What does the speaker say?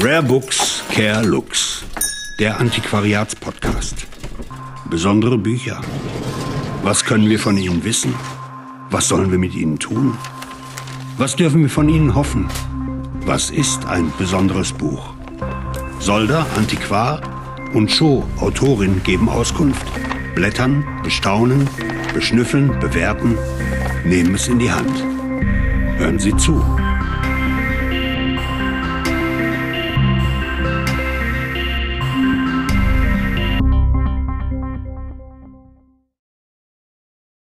Rare Books, Care Lux. Der Antiquariatspodcast. Besondere Bücher. Was können wir von ihnen wissen? Was sollen wir mit ihnen tun? Was dürfen wir von ihnen hoffen? Was ist ein besonderes Buch? Solder, Antiquar und Scho, Autorin, geben Auskunft. Blättern, bestaunen, beschnüffeln, bewerten, nehmen es in die Hand. Hören Sie zu.